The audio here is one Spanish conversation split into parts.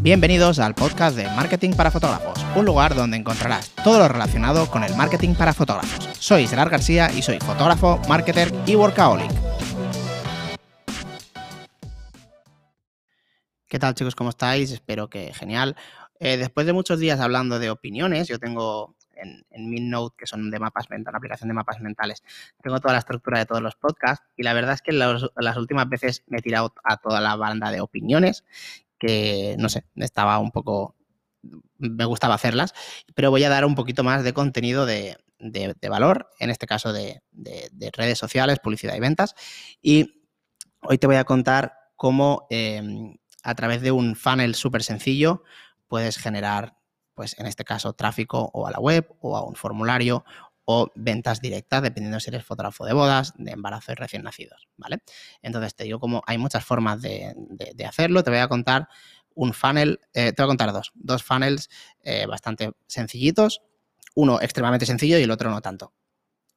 Bienvenidos al podcast de Marketing para Fotógrafos, un lugar donde encontrarás todo lo relacionado con el marketing para fotógrafos. Soy Gerard García y soy fotógrafo, marketer y workaholic. ¿Qué tal chicos? ¿Cómo estáis? Espero que genial. Eh, después de muchos días hablando de opiniones, yo tengo en, en MinNote, que son de mapas mentales, una aplicación de mapas mentales, tengo toda la estructura de todos los podcasts y la verdad es que las últimas veces me he tirado a toda la banda de opiniones que, no sé, estaba un poco, me gustaba hacerlas, pero voy a dar un poquito más de contenido de, de, valor, en este caso de, de, redes sociales, publicidad y ventas. Y hoy te voy a contar cómo eh, a través de un funnel súper sencillo puedes generar, pues en este caso, tráfico o a la web o a un formulario o ventas directas, dependiendo si eres fotógrafo de bodas, de embarazo y recién nacidos, ¿vale? Entonces te digo como hay muchas formas de, hacerlo, te voy a contar un funnel, eh, te voy a contar dos, dos funnels eh, bastante sencillitos, uno extremadamente sencillo y el otro no tanto,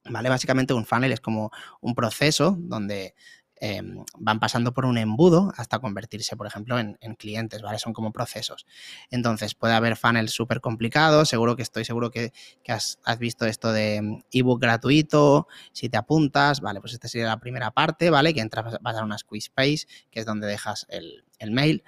¿vale? Básicamente un funnel es como un proceso donde eh, van pasando por un embudo hasta convertirse, por ejemplo, en, en, clientes, ¿vale? Son como procesos. Entonces, puede haber funnels súper complicados, seguro que estoy seguro que, has, visto esto de mm, ebook gratuito, si te apuntas, vale, pues esta sería la primera parte, ¿vale? Que entras, vas a una squeeze page, que es donde dejas el mail,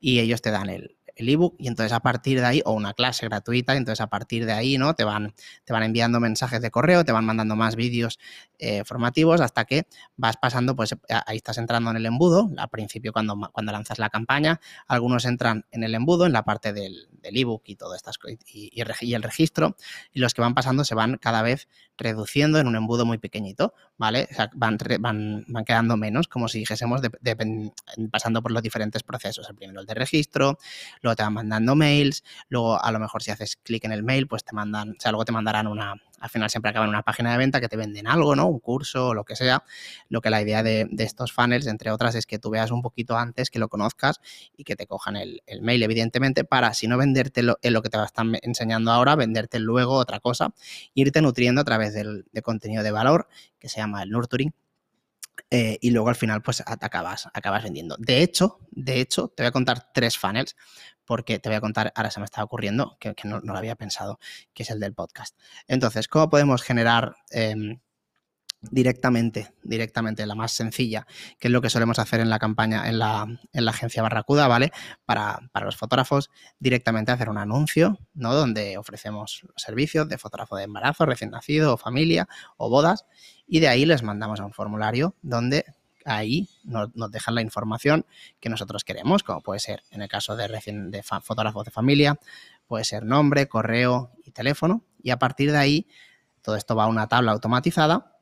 y ellos te dan el, el ebook y entonces a partir de ahí, o una clase gratuita, entonces a partir de ahí, ¿no? Te van, te van enviando mensajes de correo, te van mandando más vídeos eh, formativos hasta que vas pasando, pues ahí estás entrando en el embudo, al principio cuando, cuando lanzas la campaña, algunos entran en el embudo, en la parte del, del ebook y todo estas y, y, y, el registro, y los que van pasando se van cada vez reduciendo en un embudo muy pequeñito, ¿vale? O sea, van, van, van quedando menos, como si dijésemos, de, pasando por los diferentes procesos. El primero el de registro, te van mandando mails, luego a lo mejor si haces clic en el mail, pues te mandan, o sea, luego te mandarán una, al final siempre acaban una página de venta que te venden algo, ¿no? Un curso o lo que sea. Lo que la idea de, estos funnels, entre otras, es que tú veas un poquito antes, que lo conozcas y que te cojan el, el mail, evidentemente, para si no venderte lo, en lo que te están enseñando ahora, venderte luego otra cosa, irte nutriendo a través del, de contenido de valor, que se llama el nurturing, eh, y luego al final pues acabas, acabas vendiendo. De hecho, de hecho, te voy a contar tres funnels porque te voy a contar, ahora se me está ocurriendo, que, no, lo había pensado, que es el del podcast. Entonces, ¿cómo podemos generar eh, directamente, directamente, la más sencilla, que es lo que solemos hacer en la campaña, en la, en la agencia Barracuda, ¿vale? Para, para, los fotógrafos, directamente hacer un anuncio, ¿no? Donde ofrecemos servicios de fotógrafo de embarazo, recién nacido, o familia, o bodas, y de ahí les mandamos a un formulario donde ahí nos, nos, dejan la información que nosotros queremos, como puede ser en el caso de, recién, de fotógrafos de familia, puede ser nombre, correo y teléfono, y a partir de ahí todo esto va a una tabla automatizada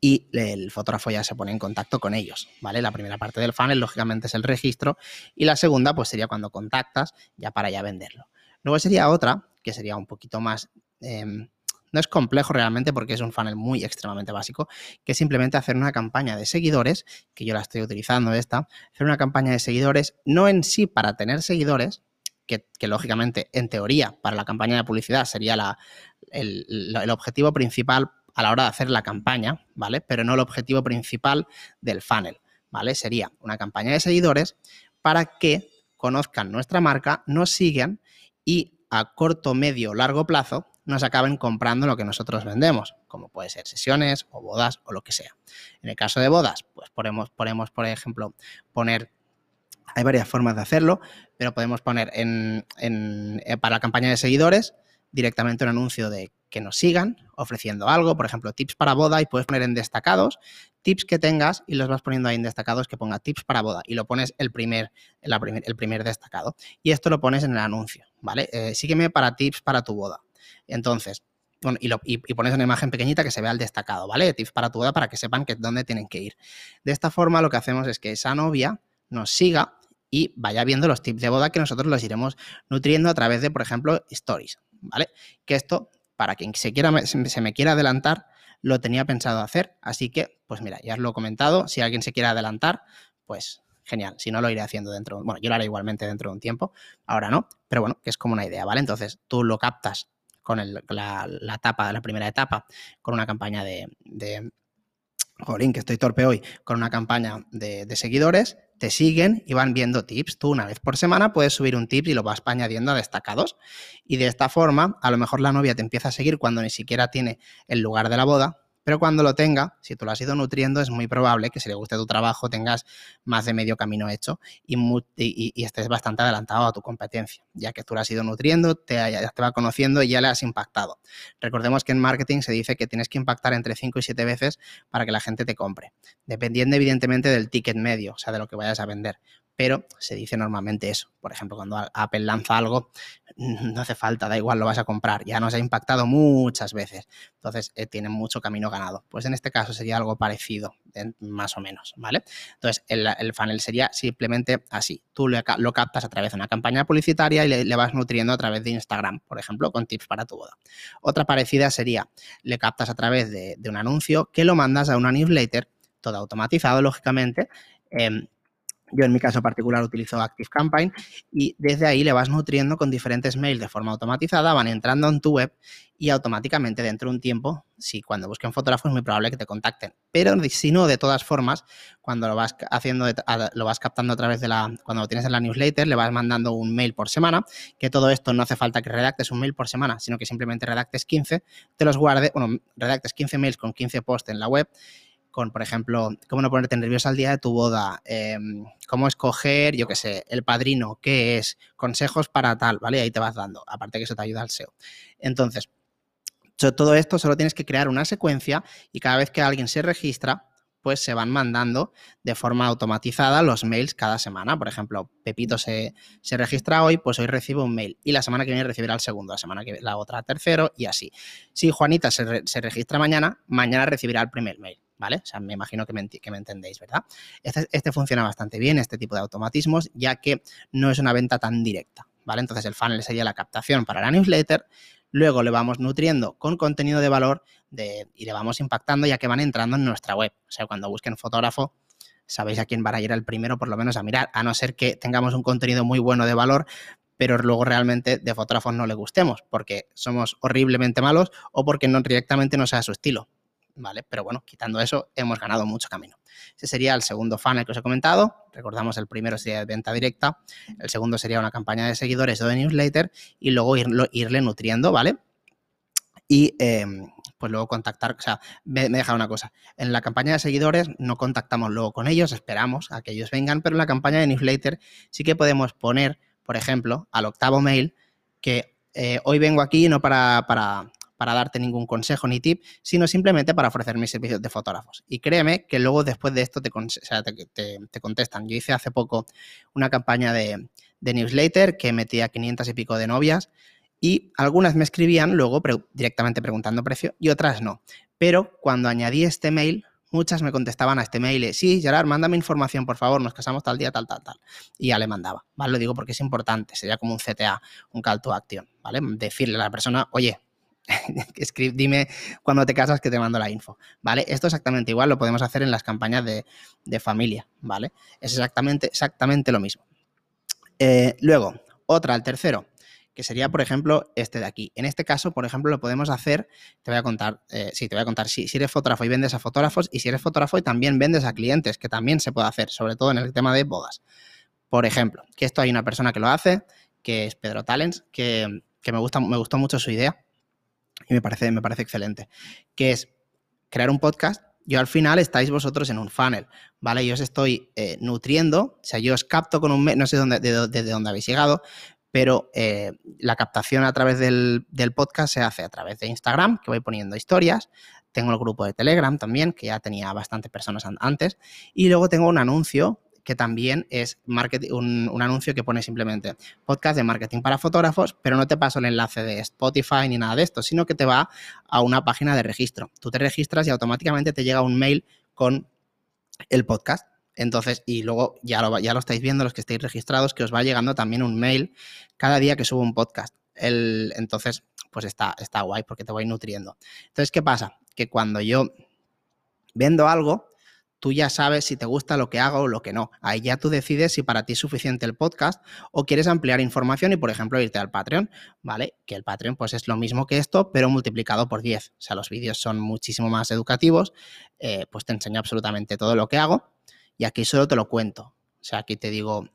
y el fotógrafo ya se pone en contacto con ellos, ¿vale? La primera parte del funnel, lógicamente, es el registro y la segunda, pues sería cuando contactas ya para ya venderlo. Luego sería otra, que sería un poquito más... Eh, no es complejo realmente porque es un funnel muy extremadamente básico, que es simplemente hacer una campaña de seguidores, que yo la estoy utilizando esta, hacer una campaña de seguidores, no en sí para tener seguidores, que, lógicamente, en teoría, para la campaña de publicidad sería la, el, el objetivo principal a la hora de hacer la campaña, ¿vale? Pero no el objetivo principal del funnel, ¿vale? Sería una campaña de seguidores para que conozcan nuestra marca, nos sigan y a corto, medio, largo plazo nos acaben comprando lo que nosotros vendemos, como puede ser sesiones o bodas o lo que sea. En el caso de bodas, pues ponemos, ponemos por ejemplo, poner hay varias formas de hacerlo, pero podemos poner en, eh, para la campaña de seguidores directamente un anuncio de que nos sigan ofreciendo algo, por ejemplo, tips para boda y puedes poner en destacados tips que tengas y los vas poniendo ahí en destacados que ponga tips para boda y lo pones el primer, el primer destacado. Y esto lo pones en el anuncio, ¿vale? Eh, sígueme para tips para tu boda. Entonces, bueno, y, pones una imagen pequeñita que se vea el destacado, ¿vale? Tips para tu boda para que sepan que dónde tienen que ir. De esta forma lo que hacemos es que esa novia nos siga y vaya viendo los tips de boda que nosotros los iremos nutriendo a través de, por ejemplo, stories, ¿vale? Que esto para quien se, quiera, se me quiera adelantar, lo tenía pensado hacer. Así que, pues mira, ya os lo he comentado. Si alguien se quiere adelantar, pues genial. Si no, lo iré haciendo dentro. Bueno, yo lo haré igualmente dentro de un tiempo. Ahora no, pero bueno, que es como una idea, ¿vale? Entonces tú lo captas con el, la, la, etapa, la primera etapa, con una campaña de, de jolín, que estoy torpe hoy, con una campaña de, seguidores, te siguen y van viendo tips. Tú una vez por semana puedes subir un tip y lo vas añadiendo a destacados. Y de esta forma, a lo mejor la novia te empieza a seguir cuando ni siquiera tiene el lugar de la boda pero cuando lo tenga, si tú lo has ido nutriendo, es muy probable que si le guste tu trabajo tengas más de medio camino hecho y, estés bastante adelantado a tu competencia, ya que tú lo has ido nutriendo, te, ya te va conociendo y ya le has impactado. Recordemos que en marketing se dice que tienes que impactar entre 5 y 7 veces para que la gente te compre, dependiendo evidentemente del ticket medio, o sea, de lo que vayas a vender pero se dice normalmente eso. Por ejemplo, cuando Apple lanza algo, no hace falta, da igual, lo vas a comprar. Ya nos ha impactado muchas veces. Entonces, eh, tiene mucho camino ganado. Pues en este caso sería algo parecido, más o menos, ¿vale? Entonces, el, funnel sería simplemente así. Tú lo captas a través de una campaña publicitaria y le, vas nutriendo a través de Instagram, por ejemplo, con tips para tu boda. Otra parecida sería, le captas a través de, un anuncio que lo mandas a una newsletter, todo automatizado, lógicamente, em, yo en mi caso particular utilizo ActiveCampaign y desde ahí le vas nutriendo con diferentes mails de forma automatizada, van entrando en tu web y automáticamente dentro de un tiempo, si cuando busquen fotógrafos es muy probable que te contacten. Pero si no, de todas formas, cuando lo vas haciendo, lo vas captando a través de la, cuando lo tienes en la newsletter, le vas mandando un mail por semana, que todo esto no hace falta que redactes un mail por semana, sino que simplemente redactes 15, te los guarde, bueno, redactes 15 mails con 15 posts en la web con, por ejemplo, cómo no ponerte nervioso al día de tu boda, em, cómo escoger, yo qué sé, el padrino, qué es, consejos para tal, ¿vale? Ahí te vas dando, aparte que eso te ayuda al SEO. Entonces, todo esto solo tienes que crear una secuencia y cada vez que alguien se registra, pues se van mandando de forma automatizada los mails cada semana. Por ejemplo, Pepito se, registra hoy, pues hoy recibe un mail y la semana que viene recibirá el segundo, la semana que viene la otra tercero y así. Si Juanita se, se registra mañana, mañana recibirá el primer mail. ¿Vale? O sea, me imagino que me, entendéis, ¿verdad? Este, este, funciona bastante bien, este tipo de automatismos, ya que no es una venta tan directa, ¿vale? Entonces el funnel sería la captación para la newsletter, luego le vamos nutriendo con contenido de valor y le vamos impactando ya que van entrando en nuestra web. O sea, cuando busquen fotógrafo, sabéis a quién van a ir al primero, por lo menos a mirar, a no ser que tengamos un contenido muy bueno de valor, pero luego realmente de fotógrafos no le gustemos, porque somos horriblemente malos o porque no directamente no sea su estilo. ¿Vale? Pero bueno, quitando eso, hemos ganado mucho camino. Ese sería el segundo funnel que os he comentado. Recordamos, el primero sería venta directa, el segundo sería una campaña de seguidores o de newsletter y luego irle nutriendo, ¿vale? Y em, pues luego contactar, o sea, me, me deja una cosa, en la campaña de seguidores no contactamos luego con ellos, esperamos a que ellos vengan, pero en la campaña de newsletter sí que podemos poner, por ejemplo, al octavo mail que eh, hoy vengo aquí no para, para, para darte ningún consejo ni tip, sino simplemente para ofrecer mis servicios de fotógrafos. Y créeme que luego después de esto te, te, contestan. Yo hice hace poco una campaña de, newsletter que metía 500 y pico de novias y algunas me escribían luego directamente preguntando precio y otras no. Pero cuando añadí este mail, muchas me contestaban a este mail, sí, Gerard, mándame información, por favor, nos casamos tal día, tal, tal, tal. Y ya le mandaba, ¿vale? Lo digo porque es importante, sería como un CTA, un call to action, ¿vale? Decirle a la persona, oye, dime cuando te casas que te mando la info, ¿vale? Esto exactamente igual lo podemos hacer en las campañas de, familia, ¿vale? Es exactamente, exactamente lo mismo. Eh, luego, otra, el tercero, que sería, por ejemplo, este de aquí. En este caso, por ejemplo, lo podemos hacer, te voy a contar, eh, sí, te voy a contar, si, si eres fotógrafo y vendes a fotógrafos, y si eres fotógrafo y también vendes a clientes, que también se puede hacer, sobre todo en el tema de bodas. Por ejemplo, que esto hay una persona que lo hace, que es Pedro Talents, que, que me, gusta, me gustó mucho su idea y me parece, me parece excelente, que es crear un podcast. Yo al final estáis vosotros en un funnel, ¿vale? Yo os estoy eh, nutriendo, o sea, yo os capto con un, no sé dónde, desde dónde habéis llegado, pero eh, la captación a través del, del, podcast se hace a través de Instagram, que voy poniendo historias. Tengo el grupo de Telegram también, que ya tenía bastantes personas antes. Y luego tengo un anuncio que también es un, anuncio que pone simplemente podcast de marketing para fotógrafos, pero no te paso el enlace de Spotify ni nada de esto, sino que te va a una página de registro. Tú te registras y automáticamente te llega un mail con el podcast. Entonces, y luego ya lo, ya lo estáis viendo los que estáis registrados, que os va llegando también un mail cada día que subo un podcast. El, entonces, pues está, está guay porque te voy nutriendo. Entonces, ¿qué pasa? Que cuando yo vendo algo, tú ya sabes si te gusta lo que hago o lo que no. Ahí ya tú decides si para ti es suficiente el podcast o quieres ampliar información y, por ejemplo, irte al Patreon, ¿vale? Que el Patreon pues es lo mismo que esto, pero multiplicado por 10. O sea, los vídeos son muchísimo más educativos, eh, pues te enseño absolutamente todo lo que hago y aquí solo te lo cuento. O sea, aquí te digo,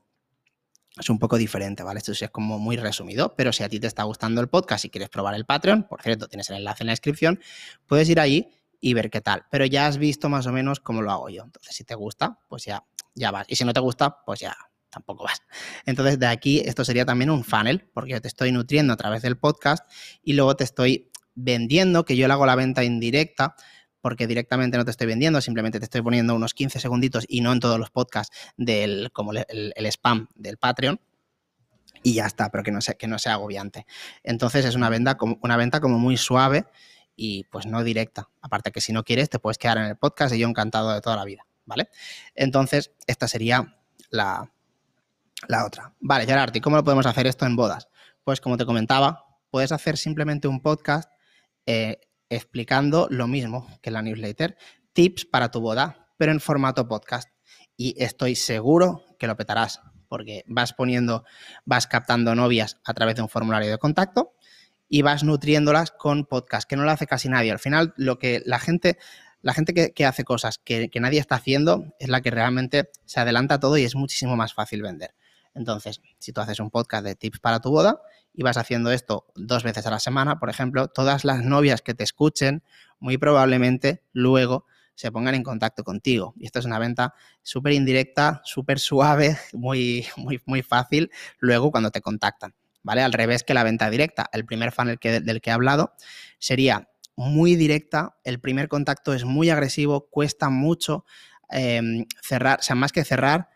es un poco diferente, ¿vale? Esto sí es como muy resumido, pero si a ti te está gustando el podcast y quieres probar el Patreon, por cierto, tienes el enlace en la descripción, puedes ir ahí y ver qué tal. Pero ya has visto más o menos cómo lo hago yo. Entonces, si te gusta, pues ya, ya vas. Y si no te gusta, pues ya tampoco vas. Entonces, de aquí, esto sería también un funnel, porque yo te estoy nutriendo a través del podcast y luego te estoy vendiendo, que yo le hago la venta indirecta, porque directamente no te estoy vendiendo, simplemente te estoy poniendo unos 15 segunditos y no en todos los podcasts del, como el, spam del Patreon y ya está, pero que no sea, que no sea agobiante. Entonces es una venta, como, una venta como muy suave y pues no directa. Aparte que si no quieres te puedes quedar en el podcast y yo encantado de toda la vida, ¿vale? Entonces esta sería la, la otra. Vale, Gerard, ¿y cómo lo podemos hacer esto en bodas? Pues como te comentaba, puedes hacer simplemente un podcast eh, explicando lo mismo que la newsletter, tips para tu boda, pero en formato podcast. Y estoy seguro que lo petarás, porque vas poniendo, vas captando novias a través de un formulario de contacto y vas nutriéndolas con podcast, que no lo hace casi nadie. Al final, lo que la gente, la gente que, hace cosas que, nadie está haciendo es la que realmente se adelanta todo y es muchísimo más fácil vender. Entonces, si tú haces un podcast de tips para tu boda y vas haciendo esto dos veces a la semana, por ejemplo, todas las novias que te escuchen, muy probablemente luego se pongan en contacto contigo. Y esto es una venta súper indirecta, súper suave, muy, muy, muy fácil luego cuando te contactan. ¿Vale? Al revés que la venta directa. El primer funnel que, del que he hablado sería muy directa, el primer contacto es muy agresivo, cuesta mucho em, cerrar, o sea, más que cerrar,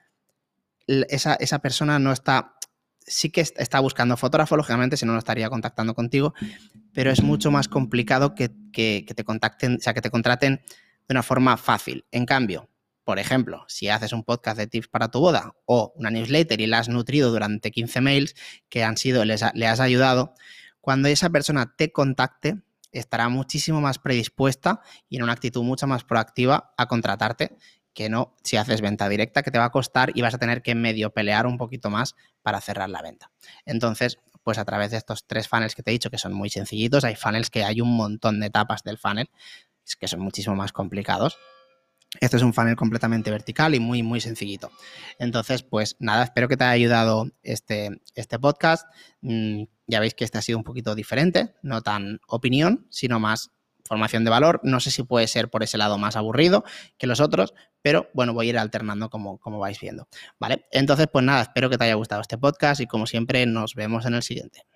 esa, persona no está, sí que está buscando fotógrafo, lógicamente, si no, no estaría contactando contigo, pero es mucho más complicado que, que te contacten, o sea, que te contraten de una forma fácil. En cambio, por ejemplo, si haces un podcast de tips para tu boda o una newsletter y la has nutrido durante 15 mails que han sido, le has ayudado, cuando esa persona te contacte, estará muchísimo más predispuesta y en una actitud mucho más proactiva a contratarte que no si haces venta directa, que te va a costar y vas a tener que medio pelear un poquito más para cerrar la venta. Entonces, pues a través de estos tres funnels que te he dicho, que son muy sencillitos, hay funnels que hay un montón de etapas del funnel, que son muchísimo más complicados, este es un funnel completamente vertical y muy, muy sencillito. Entonces, pues nada, espero que te haya ayudado este, este podcast. Mm, ya veis que este ha sido un poquito diferente, no tan opinión, sino más formación de valor. No sé si puede ser por ese lado más aburrido que los otros, pero bueno, voy a ir alternando como, como vais viendo. ¿Vale? Entonces, pues nada, espero que te haya gustado este podcast y como siempre, nos vemos en el siguiente.